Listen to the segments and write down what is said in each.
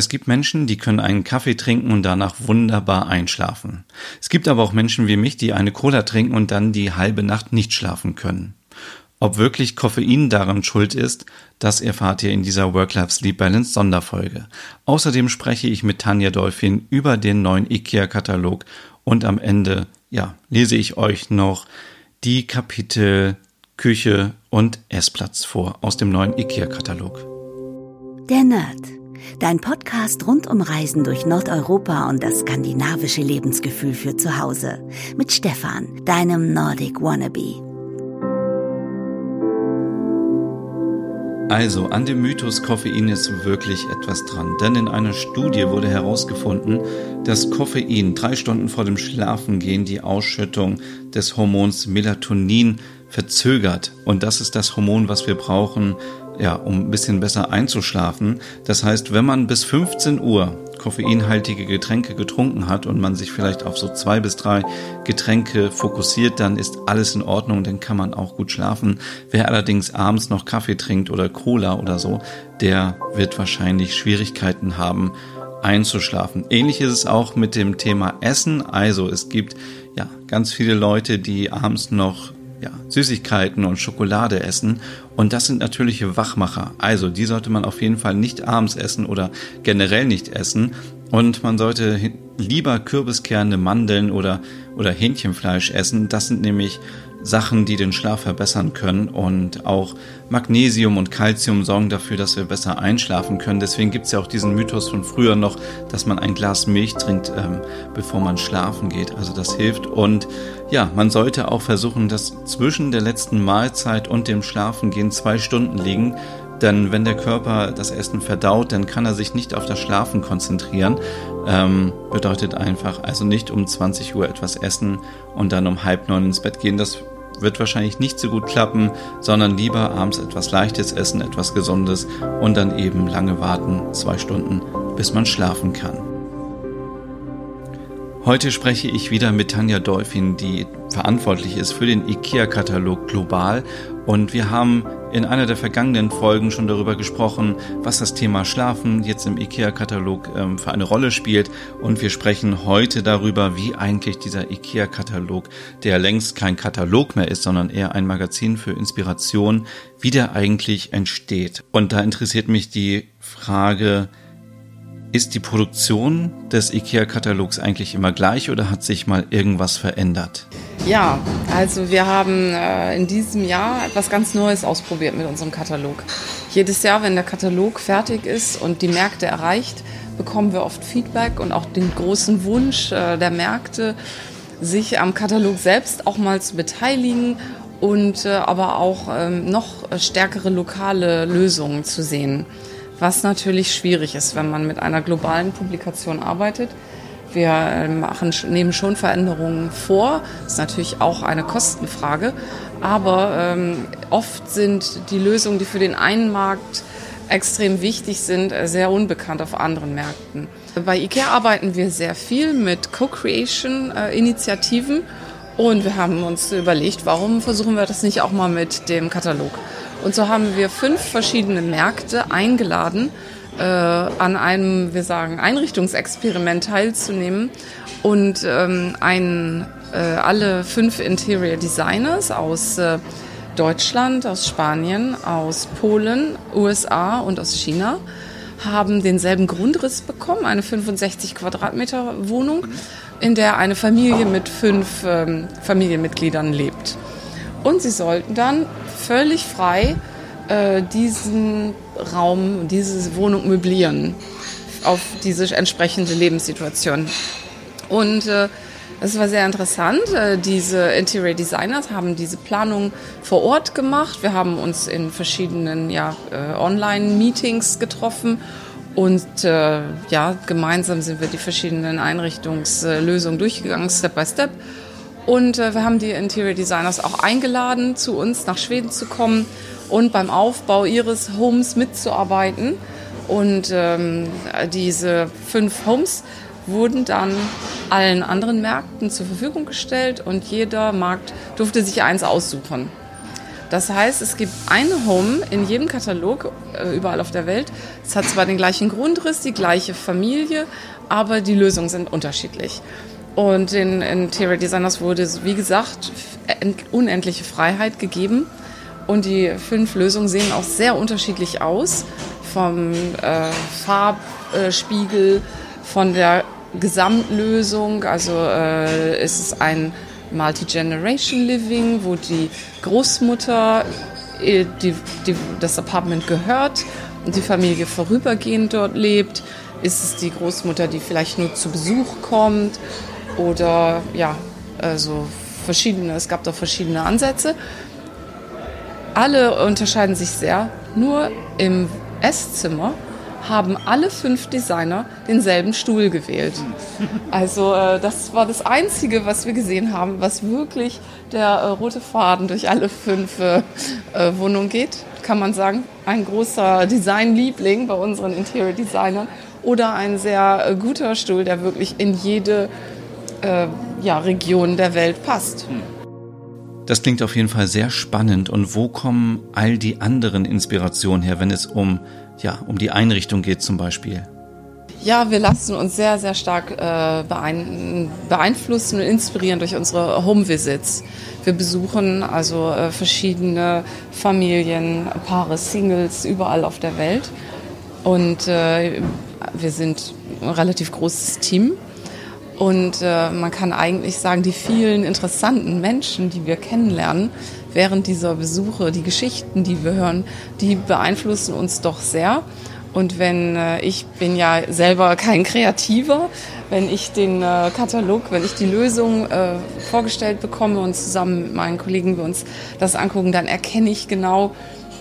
Es gibt Menschen, die können einen Kaffee trinken und danach wunderbar einschlafen. Es gibt aber auch Menschen wie mich, die eine Cola trinken und dann die halbe Nacht nicht schlafen können. Ob wirklich Koffein daran schuld ist, das erfahrt ihr in dieser Work-Life-Sleep Balance Sonderfolge. Außerdem spreche ich mit Tanja Dolphin über den neuen IKEA-Katalog und am Ende, ja, lese ich euch noch die Kapitel Küche und Essplatz vor aus dem neuen IKEA-Katalog. Der Nerd. Dein Podcast rund um Reisen durch Nordeuropa und das skandinavische Lebensgefühl für zu Hause. Mit Stefan, deinem Nordic Wannabe. Also, an dem Mythos Koffein ist wirklich etwas dran. Denn in einer Studie wurde herausgefunden, dass Koffein drei Stunden vor dem Schlafengehen die Ausschüttung des Hormons Melatonin verzögert. Und das ist das Hormon, was wir brauchen, ja, um ein bisschen besser einzuschlafen. Das heißt, wenn man bis 15 Uhr koffeinhaltige Getränke getrunken hat und man sich vielleicht auf so zwei bis drei Getränke fokussiert, dann ist alles in Ordnung, dann kann man auch gut schlafen. Wer allerdings abends noch Kaffee trinkt oder Cola oder so, der wird wahrscheinlich Schwierigkeiten haben, einzuschlafen. Ähnlich ist es auch mit dem Thema Essen. Also es gibt ja ganz viele Leute, die abends noch ja, Süßigkeiten und Schokolade essen. Und das sind natürliche Wachmacher. Also die sollte man auf jeden Fall nicht abends essen oder generell nicht essen. Und man sollte lieber Kürbiskerne, Mandeln oder, oder Hähnchenfleisch essen. Das sind nämlich Sachen, die den Schlaf verbessern können und auch Magnesium und Calcium sorgen dafür, dass wir besser einschlafen können. Deswegen gibt es ja auch diesen Mythos von früher noch, dass man ein Glas Milch trinkt, ähm, bevor man schlafen geht. Also das hilft und ja, man sollte auch versuchen, dass zwischen der letzten Mahlzeit und dem Schlafengehen zwei Stunden liegen, denn wenn der Körper das Essen verdaut, dann kann er sich nicht auf das Schlafen konzentrieren. Ähm, bedeutet einfach, also nicht um 20 Uhr etwas essen und dann um halb neun ins Bett gehen. Das wird wahrscheinlich nicht so gut klappen, sondern lieber abends etwas Leichtes essen, etwas Gesundes und dann eben lange warten, zwei Stunden, bis man schlafen kann. Heute spreche ich wieder mit Tanja Dolphin, die verantwortlich ist für den IKEA-Katalog global. Und wir haben in einer der vergangenen Folgen schon darüber gesprochen, was das Thema Schlafen jetzt im IKEA-Katalog ähm, für eine Rolle spielt. Und wir sprechen heute darüber, wie eigentlich dieser IKEA-Katalog, der längst kein Katalog mehr ist, sondern eher ein Magazin für Inspiration, wie der eigentlich entsteht. Und da interessiert mich die Frage, ist die Produktion des IKEA-Katalogs eigentlich immer gleich oder hat sich mal irgendwas verändert? Ja, also wir haben äh, in diesem Jahr etwas ganz Neues ausprobiert mit unserem Katalog. Jedes Jahr, wenn der Katalog fertig ist und die Märkte erreicht, bekommen wir oft Feedback und auch den großen Wunsch äh, der Märkte, sich am Katalog selbst auch mal zu beteiligen und äh, aber auch ähm, noch stärkere lokale Lösungen zu sehen was natürlich schwierig ist, wenn man mit einer globalen Publikation arbeitet. Wir äh, machen, nehmen schon Veränderungen vor. Das ist natürlich auch eine Kostenfrage. Aber ähm, oft sind die Lösungen, die für den einen Markt extrem wichtig sind, äh, sehr unbekannt auf anderen Märkten. Bei IKEA arbeiten wir sehr viel mit Co-Creation-Initiativen. Äh, und wir haben uns überlegt, warum versuchen wir das nicht auch mal mit dem Katalog? Und so haben wir fünf verschiedene Märkte eingeladen, äh, an einem, wir sagen, Einrichtungsexperiment teilzunehmen und ähm, ein, äh, alle fünf Interior Designers aus äh, Deutschland, aus Spanien, aus Polen, USA und aus China haben denselben Grundriss bekommen, eine 65 Quadratmeter Wohnung, in der eine Familie mit fünf ähm, Familienmitgliedern lebt. Und sie sollten dann völlig frei äh, diesen Raum, diese Wohnung möblieren auf diese entsprechende Lebenssituation. Und äh, es war sehr interessant. Äh, diese Interior Designers haben diese Planung vor Ort gemacht. Wir haben uns in verschiedenen ja, äh, Online-Meetings getroffen und ja, gemeinsam sind wir die verschiedenen Einrichtungslösungen durchgegangen, Step by Step. Und äh, wir haben die Interior Designers auch eingeladen, zu uns nach Schweden zu kommen und beim Aufbau ihres Homes mitzuarbeiten. Und ähm, diese fünf Homes wurden dann allen anderen Märkten zur Verfügung gestellt und jeder Markt durfte sich eins aussuchen. Das heißt, es gibt ein Home in jedem Katalog, äh, überall auf der Welt. Es hat zwar den gleichen Grundriss, die gleiche Familie, aber die Lösungen sind unterschiedlich. Und den Interior Designers wurde, wie gesagt, unendliche Freiheit gegeben. Und die fünf Lösungen sehen auch sehr unterschiedlich aus. Vom äh, Farbspiegel, von der Gesamtlösung. Also äh, ist es ein Multi-Generation Living, wo die Großmutter äh, die, die, das Apartment gehört und die Familie vorübergehend dort lebt. Ist es die Großmutter, die vielleicht nur zu Besuch kommt oder ja, also verschiedene, es gab da verschiedene Ansätze. Alle unterscheiden sich sehr. Nur im Esszimmer haben alle fünf Designer denselben Stuhl gewählt. Also äh, das war das Einzige, was wir gesehen haben, was wirklich der äh, rote Faden durch alle fünf äh, Wohnungen geht, kann man sagen. Ein großer Designliebling bei unseren Interior Designern oder ein sehr guter Stuhl, der wirklich in jede äh, ja, Region der Welt passt. Das klingt auf jeden Fall sehr spannend. Und wo kommen all die anderen Inspirationen her, wenn es um, ja, um die Einrichtung geht zum Beispiel? Ja, wir lassen uns sehr, sehr stark äh, beeinflussen und inspirieren durch unsere Home-Visits. Wir besuchen also äh, verschiedene Familien, Paare, Singles überall auf der Welt. Und äh, wir sind ein relativ großes Team und äh, man kann eigentlich sagen, die vielen interessanten Menschen, die wir kennenlernen während dieser Besuche, die Geschichten, die wir hören, die beeinflussen uns doch sehr. Und wenn äh, ich bin ja selber kein Kreativer, wenn ich den äh, Katalog, wenn ich die Lösung äh, vorgestellt bekomme und zusammen mit meinen Kollegen wir uns das angucken, dann erkenne ich genau,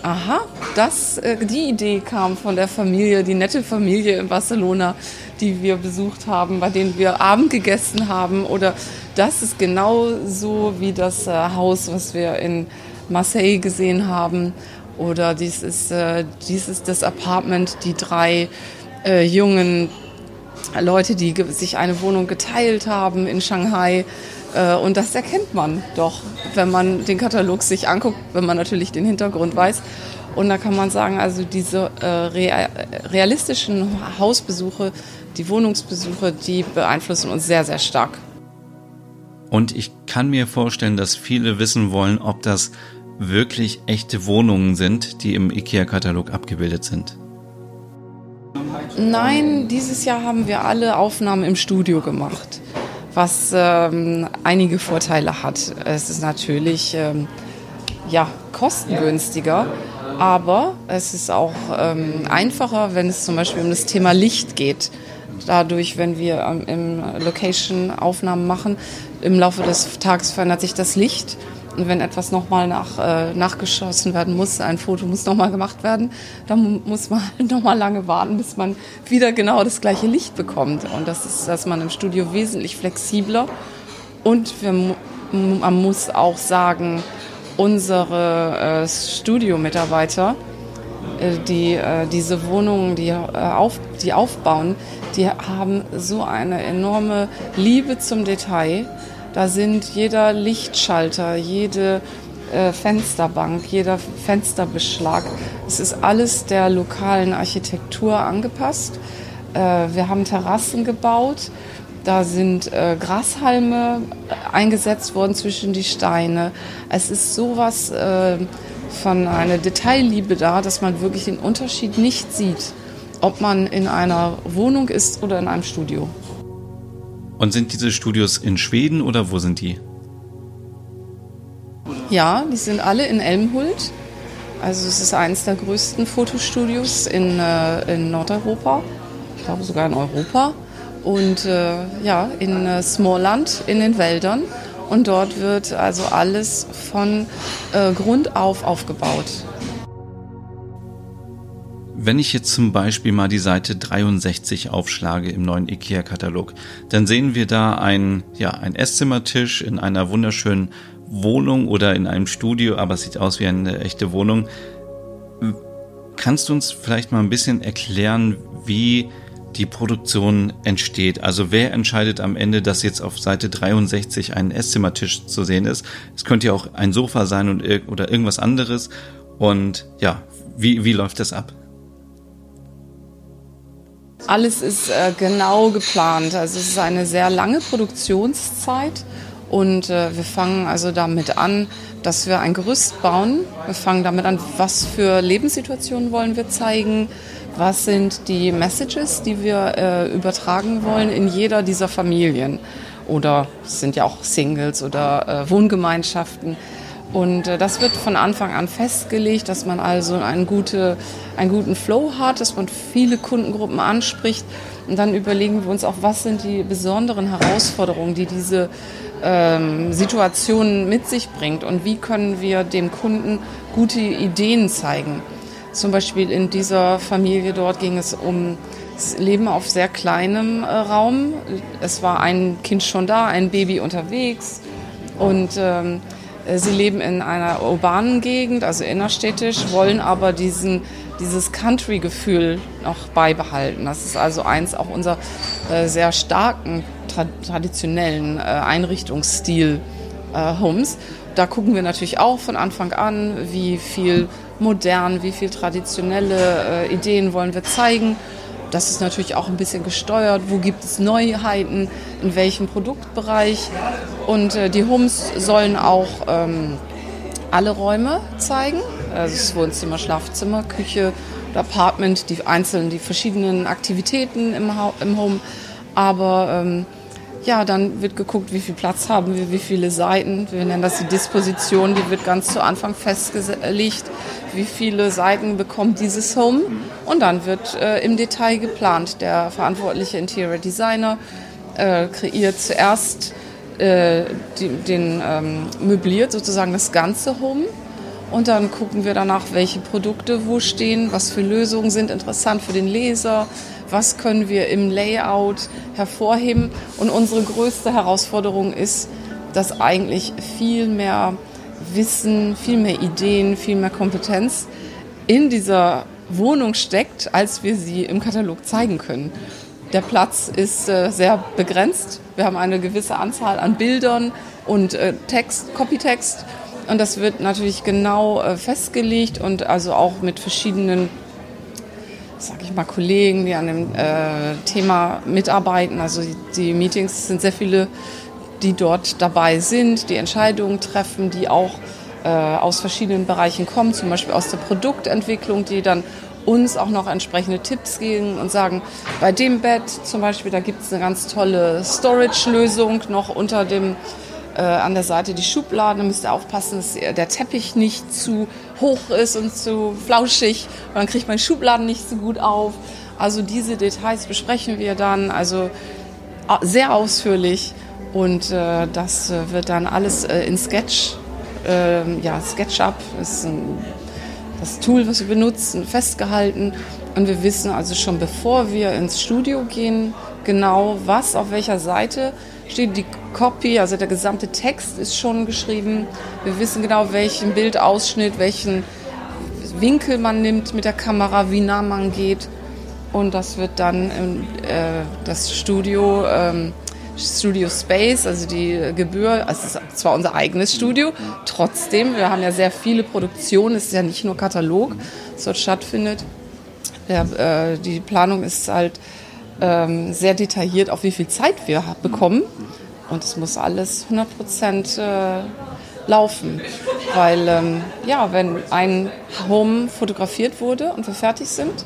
aha, das, äh, die Idee kam von der Familie, die nette Familie in Barcelona, die wir besucht haben, bei denen wir Abend gegessen haben. Oder das ist genau so wie das äh, Haus, was wir in Marseille gesehen haben. Oder dies ist, äh, dies ist das Apartment, die drei äh, jungen Leute, die sich eine Wohnung geteilt haben in Shanghai. Äh, und das erkennt man doch, wenn man den Katalog sich anguckt, wenn man natürlich den Hintergrund weiß. Und da kann man sagen, also diese äh, realistischen Hausbesuche die Wohnungsbesuche, die beeinflussen uns sehr, sehr stark. Und ich kann mir vorstellen, dass viele wissen wollen, ob das wirklich echte Wohnungen sind, die im IKEA-Katalog abgebildet sind. Nein, dieses Jahr haben wir alle Aufnahmen im Studio gemacht, was ähm, einige Vorteile hat. Es ist natürlich ähm, ja, kostengünstiger, aber es ist auch ähm, einfacher, wenn es zum Beispiel um das Thema Licht geht dadurch, wenn wir ähm, im Location Aufnahmen machen, im Laufe des Tages verändert sich das Licht. Und wenn etwas nochmal nach, äh, nachgeschossen werden muss, ein Foto muss nochmal gemacht werden, dann muss man nochmal lange warten, bis man wieder genau das gleiche Licht bekommt. Und das ist, dass man im Studio wesentlich flexibler. Und wir, man muss auch sagen, unsere äh, Studiomitarbeiter, äh, die äh, diese Wohnungen, die, äh, auf, die aufbauen, die haben so eine enorme Liebe zum Detail. Da sind jeder Lichtschalter, jede äh, Fensterbank, jeder Fensterbeschlag. Es ist alles der lokalen Architektur angepasst. Äh, wir haben Terrassen gebaut. Da sind äh, Grashalme eingesetzt worden zwischen die Steine. Es ist sowas äh, von einer Detailliebe da, dass man wirklich den Unterschied nicht sieht ob man in einer Wohnung ist oder in einem Studio. Und sind diese Studios in Schweden oder wo sind die? Ja, die sind alle in Elmhult. Also es ist eines der größten Fotostudios in, äh, in Nordeuropa, ich glaube sogar in Europa. Und äh, ja, in äh, Småland, in den Wäldern. Und dort wird also alles von äh, Grund auf aufgebaut. Wenn ich jetzt zum Beispiel mal die Seite 63 aufschlage im neuen IKEA-Katalog, dann sehen wir da ein, ja, ein Esszimmertisch in einer wunderschönen Wohnung oder in einem Studio, aber es sieht aus wie eine echte Wohnung. Kannst du uns vielleicht mal ein bisschen erklären, wie die Produktion entsteht. Also wer entscheidet am Ende, dass jetzt auf Seite 63 ein Esszimmertisch zu sehen ist? Es könnte ja auch ein Sofa sein und oder irgendwas anderes. Und ja, wie, wie läuft das ab? Alles ist äh, genau geplant. Also es ist eine sehr lange Produktionszeit und äh, wir fangen also damit an, dass wir ein Gerüst bauen. Wir fangen damit an, was für Lebenssituationen wollen wir zeigen, was sind die Messages, die wir äh, übertragen wollen in jeder dieser Familien. Oder es sind ja auch Singles oder äh, Wohngemeinschaften. Und äh, das wird von Anfang an festgelegt, dass man also einen, gute, einen guten Flow hat, dass man viele Kundengruppen anspricht. Und dann überlegen wir uns auch, was sind die besonderen Herausforderungen, die diese ähm, Situation mit sich bringt und wie können wir dem Kunden gute Ideen zeigen. Zum Beispiel in dieser Familie dort ging es um das Leben auf sehr kleinem äh, Raum. Es war ein Kind schon da, ein Baby unterwegs und ähm, äh, sie leben in einer urbanen Gegend, also innerstädtisch, wollen aber diesen, dieses Country-Gefühl noch beibehalten. Das ist also eins auch unserer äh, sehr starken tra traditionellen äh, Einrichtungsstil äh, Homes. Da gucken wir natürlich auch von Anfang an, wie viel modern, wie viel traditionelle äh, Ideen wollen wir zeigen. Das ist natürlich auch ein bisschen gesteuert. Wo gibt es Neuheiten? In welchem Produktbereich? Und äh, die Homes sollen auch ähm, alle Räume zeigen. Also das Wohnzimmer, Schlafzimmer, Küche, Apartment, die einzelnen, die verschiedenen Aktivitäten im, im Home. Aber ähm, ja, dann wird geguckt, wie viel Platz haben wir, wie viele Seiten. Wir nennen das die Disposition, die wird ganz zu Anfang festgelegt. Wie viele Seiten bekommt dieses Home? Und dann wird äh, im Detail geplant. Der verantwortliche Interior Designer äh, kreiert zuerst äh, die, den ähm, möbliert sozusagen das ganze Home. Und dann gucken wir danach, welche Produkte wo stehen, was für Lösungen sind interessant für den Leser, was können wir im Layout hervorheben. Und unsere größte Herausforderung ist, dass eigentlich viel mehr Wissen, viel mehr Ideen, viel mehr Kompetenz in dieser Wohnung steckt, als wir sie im Katalog zeigen können. Der Platz ist äh, sehr begrenzt. Wir haben eine gewisse Anzahl an Bildern und äh, Text, Copytext. Und das wird natürlich genau äh, festgelegt und also auch mit verschiedenen sage ich mal, Kollegen, die an dem äh, Thema mitarbeiten. Also die, die, Meetings sind sehr viele, die dort dabei sind, die Entscheidungen treffen, die auch äh, aus verschiedenen Bereichen kommen, zum Beispiel aus der Produktentwicklung, die dann uns auch noch entsprechende Tipps geben und sagen, bei dem Bett zum Beispiel, da gibt es eine ganz tolle Storage-Lösung noch unter dem äh, an der Seite die Schubladen. Da müsst ihr aufpassen, dass der Teppich nicht zu hoch ist und zu flauschig. Und dann kriegt man Schubladen nicht so gut auf. Also diese Details besprechen wir dann also sehr ausführlich und äh, das äh, wird dann alles äh, in Sketch, äh, ja SketchUp ist ein, das Tool, was wir benutzen, festgehalten und wir wissen also schon bevor wir ins Studio gehen genau was auf welcher Seite steht die Copy, also der gesamte Text ist schon geschrieben. Wir wissen genau, welchen Bildausschnitt, welchen Winkel man nimmt mit der Kamera, wie nah man geht. Und das wird dann im, äh, das Studio, ähm, Studio Space, also die Gebühr, also es ist zwar unser eigenes Studio, trotzdem, wir haben ja sehr viele Produktionen, es ist ja nicht nur Katalog, was dort stattfindet. Ja, äh, die Planung ist halt ähm, sehr detailliert, auf wie viel Zeit wir bekommen. Und es muss alles 100 Prozent äh, laufen. Weil, ähm, ja, wenn ein Home fotografiert wurde und wir fertig sind,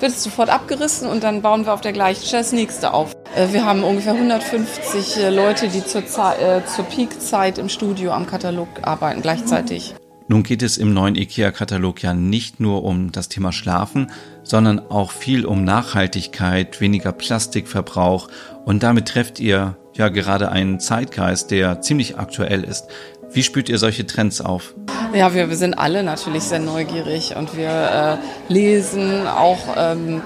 wird es sofort abgerissen und dann bauen wir auf der gleichen Stelle das nächste auf. Äh, wir haben ungefähr 150 äh, Leute, die zur, äh, zur Peakzeit im Studio am Katalog arbeiten gleichzeitig. Nun geht es im neuen IKEA-Katalog ja nicht nur um das Thema Schlafen, sondern auch viel um Nachhaltigkeit, weniger Plastikverbrauch und damit trefft ihr ja gerade einen Zeitgeist, der ziemlich aktuell ist. Wie spürt ihr solche Trends auf? Ja, wir, wir sind alle natürlich sehr neugierig und wir äh, lesen auch ähm,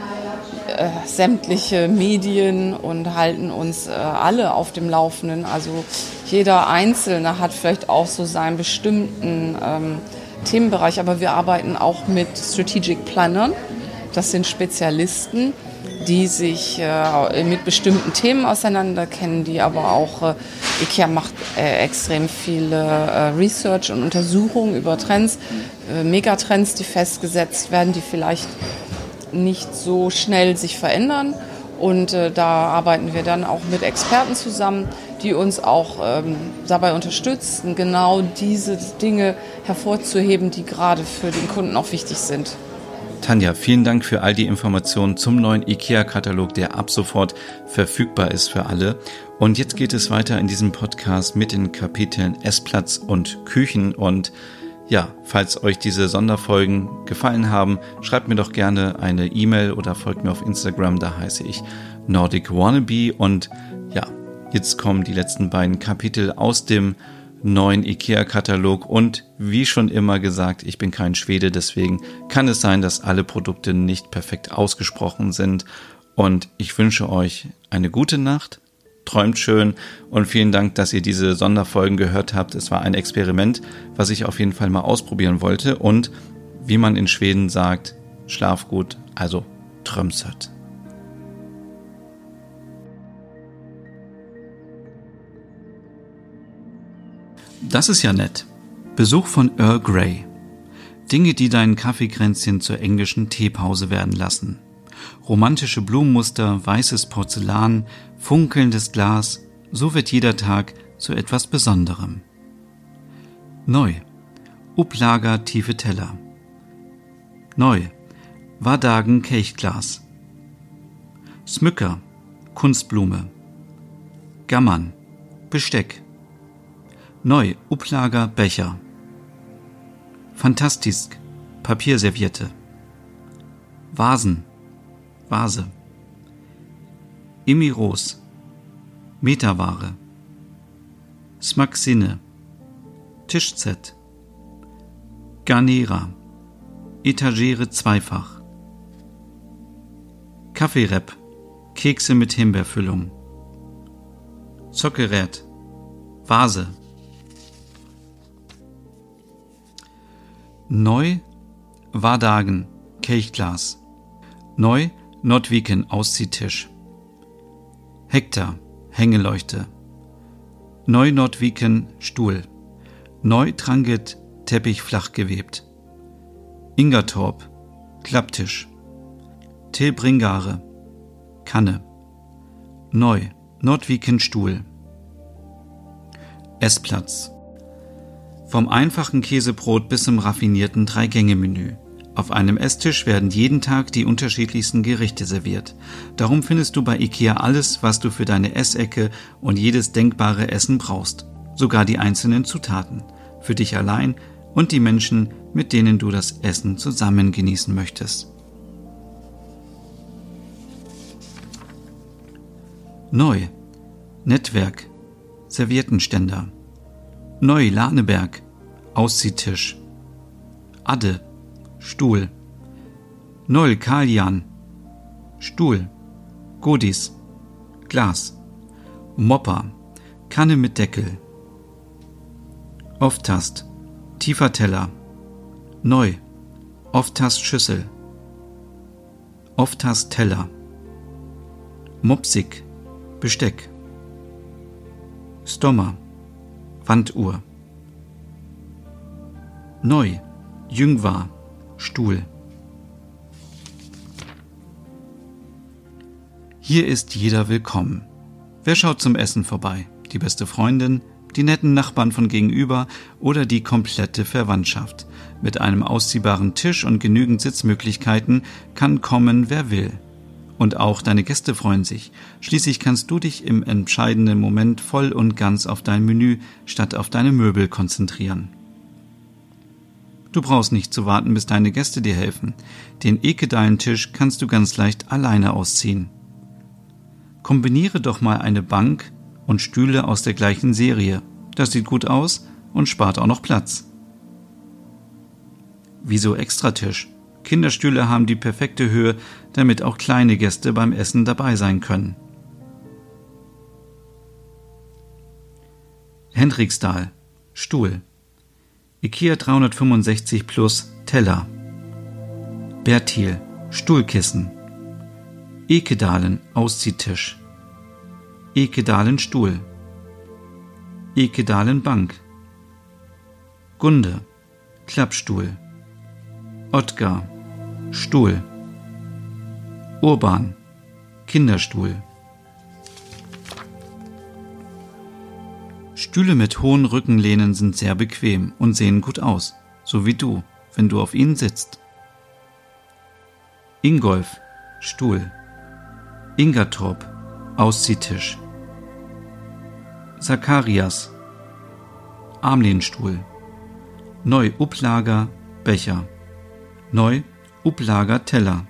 äh, sämtliche Medien und halten uns äh, alle auf dem Laufenden. Also jeder Einzelne hat vielleicht auch so seinen bestimmten ähm, Themenbereich, aber wir arbeiten auch mit Strategic Plannern. Das sind Spezialisten, die sich äh, mit bestimmten Themen auseinanderkennen, die aber auch, äh, IKEA macht äh, extrem viele äh, Research und Untersuchungen über Trends, äh, Megatrends, die festgesetzt werden, die vielleicht nicht so schnell sich verändern. Und äh, da arbeiten wir dann auch mit Experten zusammen, die uns auch ähm, dabei unterstützen, genau diese Dinge hervorzuheben, die gerade für den Kunden auch wichtig sind. Tanja, vielen Dank für all die Informationen zum neuen IKEA-Katalog, der ab sofort verfügbar ist für alle. Und jetzt geht es weiter in diesem Podcast mit den Kapiteln Essplatz und Küchen. Und ja, falls euch diese Sonderfolgen gefallen haben, schreibt mir doch gerne eine E-Mail oder folgt mir auf Instagram, da heiße ich Nordic Wannabe. Und ja, jetzt kommen die letzten beiden Kapitel aus dem neuen IKEA-Katalog und wie schon immer gesagt, ich bin kein Schwede, deswegen kann es sein, dass alle Produkte nicht perfekt ausgesprochen sind und ich wünsche euch eine gute Nacht, träumt schön und vielen Dank, dass ihr diese Sonderfolgen gehört habt. Es war ein Experiment, was ich auf jeden Fall mal ausprobieren wollte und wie man in Schweden sagt, schlaf gut, also trömsert. Das ist ja nett. Besuch von Earl Grey. Dinge, die deinen Kaffeekränzchen zur englischen Teepause werden lassen. Romantische Blumenmuster, weißes Porzellan, funkelndes Glas, so wird jeder Tag zu etwas Besonderem. Neu. Uplager tiefe Teller. Neu. Wardagen Kelchglas. Smücker. Kunstblume. Gammern. Besteck. Neu, Uplager, Becher. Fantastisk, Papierserviette. Vasen, Vase. Emiros, Meterware. Smaxine, Tischset. Garnera, Etagere zweifach. Kaffeerepp, Kekse mit Himbeerfüllung. Zockerät, Vase. Neu Wardagen Kelchglas. Neu Nordwiken Ausziehtisch. Hektar Hängeleuchte. Neu Nordwiken Stuhl. Neu Tranget Teppich flach gewebt. Ingertorp Klapptisch. Tilbringare Kanne. Neu Nordwiken Stuhl. Essplatz vom einfachen Käsebrot bis zum raffinierten Drei-Gänge-Menü. Auf einem Esstisch werden jeden Tag die unterschiedlichsten Gerichte serviert. Darum findest du bei IKEA alles, was du für deine Essecke und jedes denkbare Essen brauchst. Sogar die einzelnen Zutaten. Für dich allein und die Menschen, mit denen du das Essen zusammen genießen möchtest. Neu. Netzwerk. Serviettenständer. Neu Laneberg. Ausziehtisch. Adde, Stuhl. Noll Kalian, Stuhl. Godis, Glas. Mopper, Kanne mit Deckel. Offtast, tiefer Teller. Neu, Offtast Schüssel. Offtast Teller. Mopsig, Besteck. Stommer, Wanduhr. Neu, Jüngwar, Stuhl. Hier ist jeder willkommen. Wer schaut zum Essen vorbei? Die beste Freundin, die netten Nachbarn von gegenüber oder die komplette Verwandtschaft. Mit einem ausziehbaren Tisch und genügend Sitzmöglichkeiten kann kommen, wer will. Und auch deine Gäste freuen sich. Schließlich kannst du dich im entscheidenden Moment voll und ganz auf dein Menü statt auf deine Möbel konzentrieren. Du brauchst nicht zu warten, bis deine Gäste dir helfen. Den Ekedalen-Tisch kannst du ganz leicht alleine ausziehen. Kombiniere doch mal eine Bank und Stühle aus der gleichen Serie. Das sieht gut aus und spart auch noch Platz. Wieso Extratisch? Kinderstühle haben die perfekte Höhe, damit auch kleine Gäste beim Essen dabei sein können. Hendriksdal Stuhl IKEA 365 Plus Teller. Bertil Stuhlkissen. Ekedalen Ausziehtisch. Ekedalen Stuhl. Ekedalen Bank. Gunde Klappstuhl. Ottgar Stuhl. Urban Kinderstuhl. Stühle mit hohen Rückenlehnen sind sehr bequem und sehen gut aus, so wie du, wenn du auf ihnen sitzt. Ingolf Stuhl. Ingertorp Ausziehtisch. Zacharias Armlehnstuhl. Neu Uplager Becher. Neu Uplager Teller.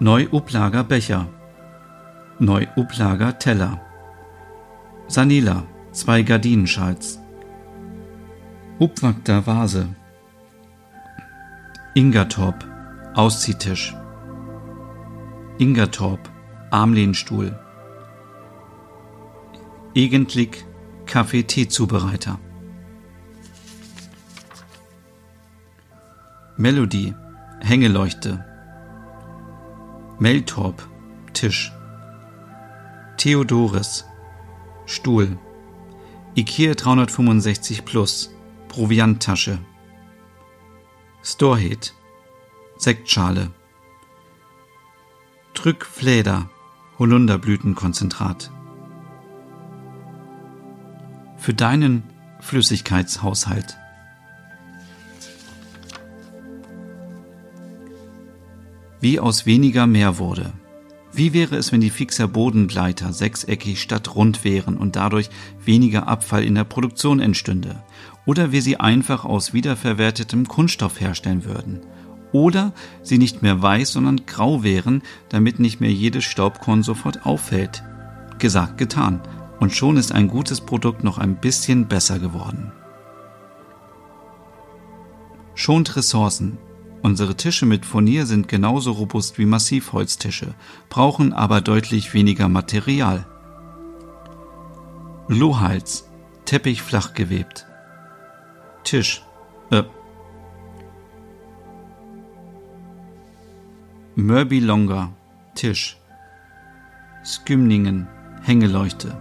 Neu Uplager Becher. Neu Uplager Teller. Sanila, zwei Gardinenschals. Upwakter Vase. Ingertorp, Ausziehtisch. Ingertorp, Armlehnstuhl. Egentlich Kaffee-Tee-Zubereiter. Melodie, Hängeleuchte. Meltorp, Tisch. Theodoris, Stuhl. Ikea 365 Plus, Provianttasche. Storhead, Sektschale. Trückfläder, Holunderblütenkonzentrat. Für deinen Flüssigkeitshaushalt. Wie aus weniger mehr wurde. Wie wäre es, wenn die Fixer Bodengleiter sechseckig statt rund wären und dadurch weniger Abfall in der Produktion entstünde? Oder wir sie einfach aus wiederverwertetem Kunststoff herstellen würden? Oder sie nicht mehr weiß, sondern grau wären, damit nicht mehr jedes Staubkorn sofort auffällt? Gesagt, getan. Und schon ist ein gutes Produkt noch ein bisschen besser geworden. Schont Ressourcen, Unsere Tische mit Furnier sind genauso robust wie Massivholztische, brauchen aber deutlich weniger Material. Lohals, Teppich flach gewebt. Tisch, äh. Mörby Longer, Tisch. Skymningen, Hängeleuchte.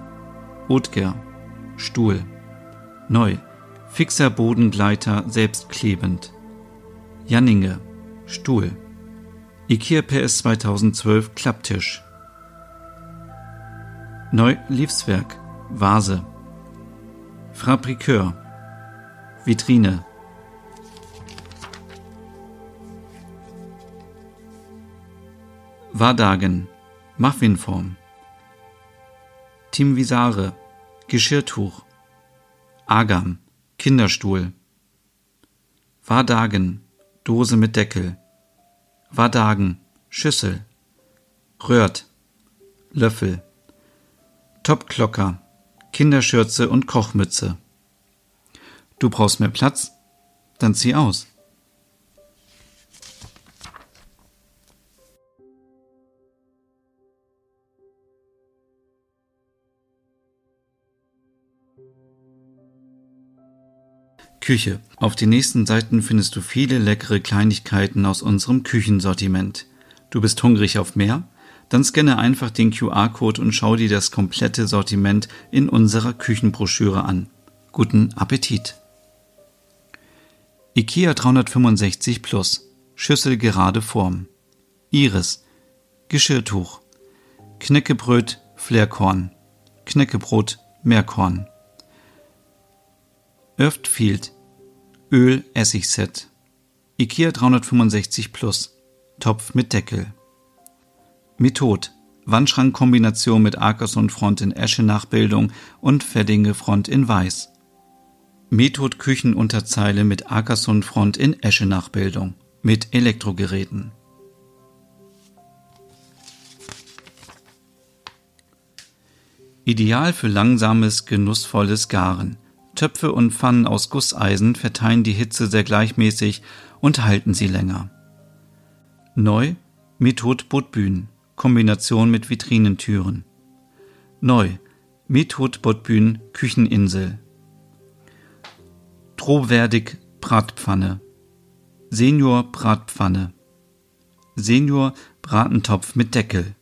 Otger, Stuhl. Neu, fixer Bodengleiter, selbstklebend. Janninge, Stuhl. IKEA PS 2012 Klapptisch. Neu Liefswerk, Vase. Fabrikeur, Vitrine. Wardagen, Muffinform. Timvisare, Geschirrtuch. Agam, Kinderstuhl. Wardagen, Dose mit Deckel. Wadagen, Schüssel. Röhrt, Löffel. Topklocker, Kinderschürze und Kochmütze. Du brauchst mehr Platz? Dann zieh aus. Küche. Auf den nächsten Seiten findest du viele leckere Kleinigkeiten aus unserem Küchensortiment. Du bist hungrig auf mehr? Dann scanne einfach den QR-Code und schau dir das komplette Sortiment in unserer Küchenbroschüre an. Guten Appetit! IKEA 365 Plus Schüssel gerade Form Iris Geschirrtuch Knäckebröt Flairkorn Knäckebrot Meerkorn Irftfield Öl Essigset. IKEA 365 Plus. Topf mit Deckel. Method. Wandschrankkombination mit Arkerson Front in Esche Nachbildung und Feddinge Front in Weiß. Method Küchenunterzeile mit Arkerson Front in Esche Nachbildung. Mit Elektrogeräten. Ideal für langsames, genussvolles Garen. Töpfe und Pfannen aus Gusseisen verteilen die Hitze sehr gleichmäßig und halten sie länger. Neu Methode Botbühn, Kombination mit Vitrinentüren. Neu Methode Botbühn Kücheninsel. Drohwerdig Bratpfanne. Senior Bratpfanne. Senior Bratentopf mit Deckel.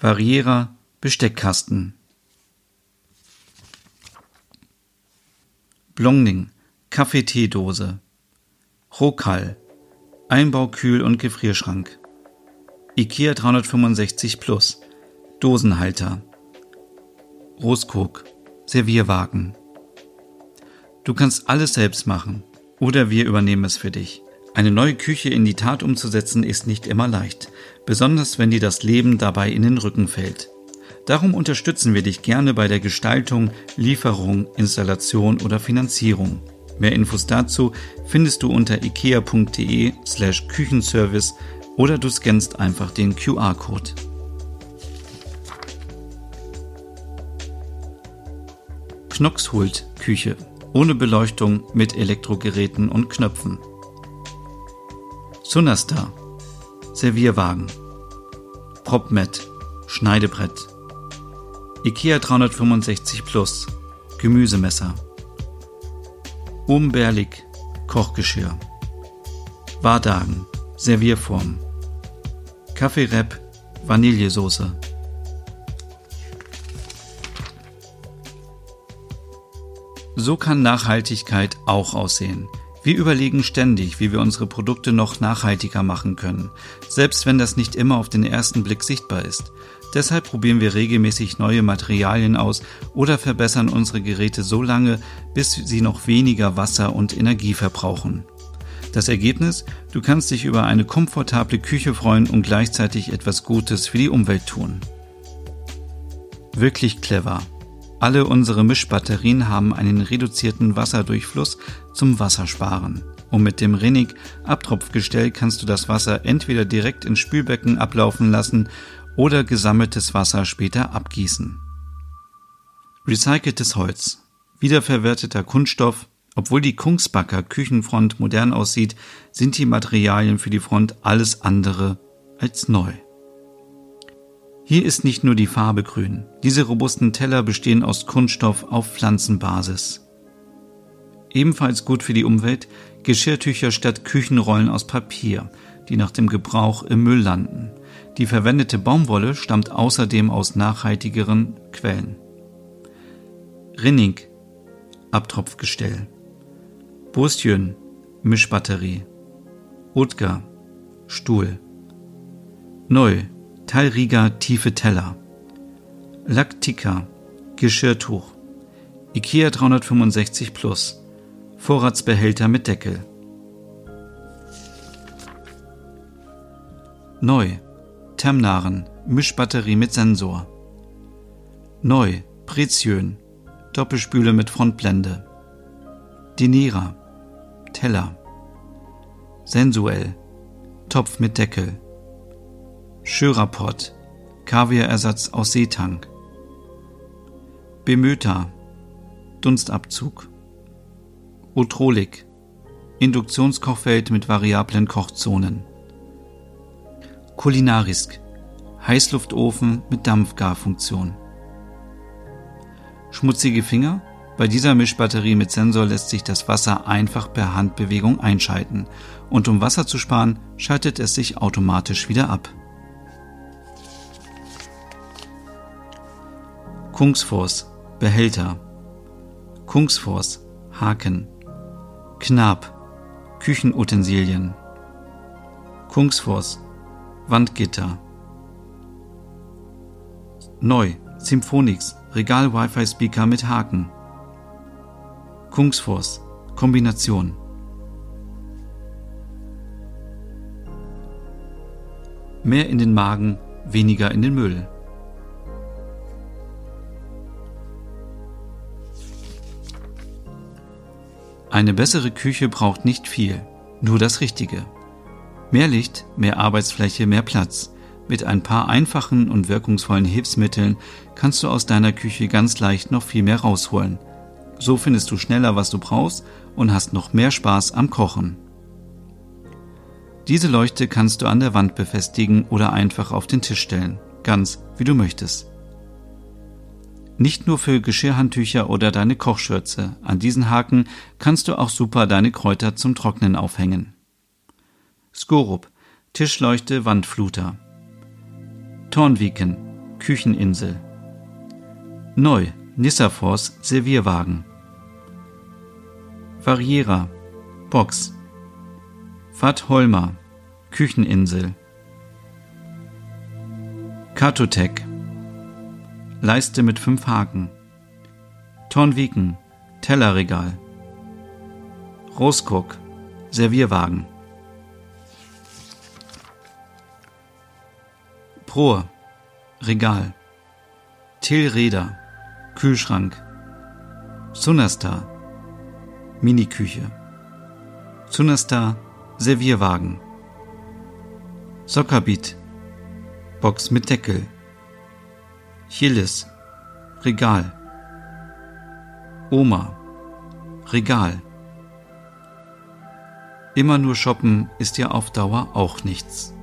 Variera Besteckkasten. Blongning Kaffeeteedose. Rokal Einbaukühl- und Gefrierschrank. IKEA 365 Plus Dosenhalter. Roskok Servierwagen. Du kannst alles selbst machen oder wir übernehmen es für dich. Eine neue Küche in die Tat umzusetzen ist nicht immer leicht, besonders wenn dir das Leben dabei in den Rücken fällt. Darum unterstützen wir dich gerne bei der Gestaltung, Lieferung, Installation oder Finanzierung. Mehr Infos dazu findest du unter ikea.de slash Küchenservice oder du scannst einfach den QR-Code. Knoxhult Küche ohne Beleuchtung mit Elektrogeräten und Knöpfen. Sunastar Servierwagen Propmet Schneidebrett IKEA 365 Plus. Gemüsemesser. Umberlig Kochgeschirr. Wardagen Servierform. Kaffeerep Vanillesoße So kann Nachhaltigkeit auch aussehen. Wir überlegen ständig, wie wir unsere Produkte noch nachhaltiger machen können, selbst wenn das nicht immer auf den ersten Blick sichtbar ist. Deshalb probieren wir regelmäßig neue Materialien aus oder verbessern unsere Geräte so lange, bis sie noch weniger Wasser und Energie verbrauchen. Das Ergebnis? Du kannst dich über eine komfortable Küche freuen und gleichzeitig etwas Gutes für die Umwelt tun. Wirklich clever. Alle unsere Mischbatterien haben einen reduzierten Wasserdurchfluss zum Wassersparen. Und mit dem Rennig Abtropfgestell kannst du das Wasser entweder direkt ins Spülbecken ablaufen lassen oder gesammeltes Wasser später abgießen. Recyceltes Holz. Wiederverwerteter Kunststoff. Obwohl die Kungsbacker Küchenfront modern aussieht, sind die Materialien für die Front alles andere als neu. Hier ist nicht nur die Farbe grün. Diese robusten Teller bestehen aus Kunststoff auf Pflanzenbasis. Ebenfalls gut für die Umwelt Geschirrtücher statt Küchenrollen aus Papier, die nach dem Gebrauch im Müll landen. Die verwendete Baumwolle stammt außerdem aus nachhaltigeren Quellen. Rinnig Abtropfgestell Burstjön Mischbatterie Utger Stuhl Neu Teilrieger tiefe Teller. Lactica, Geschirrtuch. IKEA 365 Plus. Vorratsbehälter mit Deckel. Neu. Temnaren, Mischbatterie mit Sensor. Neu. Preziön, Doppelspüle mit Frontblende. Dinera, Teller. Sensuell, Topf mit Deckel. Schüraport, Kaviarersatz aus Seetank. Bemöta, Dunstabzug. Utrolik, Induktionskochfeld mit variablen Kochzonen. Kulinarisk, Heißluftofen mit Dampfgarfunktion. Schmutzige Finger? Bei dieser Mischbatterie mit Sensor lässt sich das Wasser einfach per Handbewegung einschalten und um Wasser zu sparen, schaltet es sich automatisch wieder ab. Kungsfors, Behälter. Kungsfors, Haken. Knab, Küchenutensilien. Kungsfors, Wandgitter. Neu, Symphonix, Regal-Wi-Fi-Speaker mit Haken. Kungsfors, Kombination. Mehr in den Magen, weniger in den Müll. Eine bessere Küche braucht nicht viel, nur das Richtige. Mehr Licht, mehr Arbeitsfläche, mehr Platz. Mit ein paar einfachen und wirkungsvollen Hilfsmitteln kannst du aus deiner Küche ganz leicht noch viel mehr rausholen. So findest du schneller, was du brauchst und hast noch mehr Spaß am Kochen. Diese Leuchte kannst du an der Wand befestigen oder einfach auf den Tisch stellen, ganz wie du möchtest. Nicht nur für Geschirrhandtücher oder deine Kochschürze. An diesen Haken kannst du auch super deine Kräuter zum Trocknen aufhängen. Skorup, Tischleuchte, Wandfluter. Tornviken, Kücheninsel. Neu, Nissafors, Servierwagen. Variera, Box. Vat Holmer, Kücheninsel. Kartotek, Leiste mit fünf Haken. Tornviken, Tellerregal. Roskok, Servierwagen. Prohr, Regal. Tillräder, Kühlschrank. Sunasta, Miniküche. Sunasta, Servierwagen. Sockerbit, Box mit Deckel. Chilis, Regal. Oma, Regal. Immer nur shoppen ist ja auf Dauer auch nichts.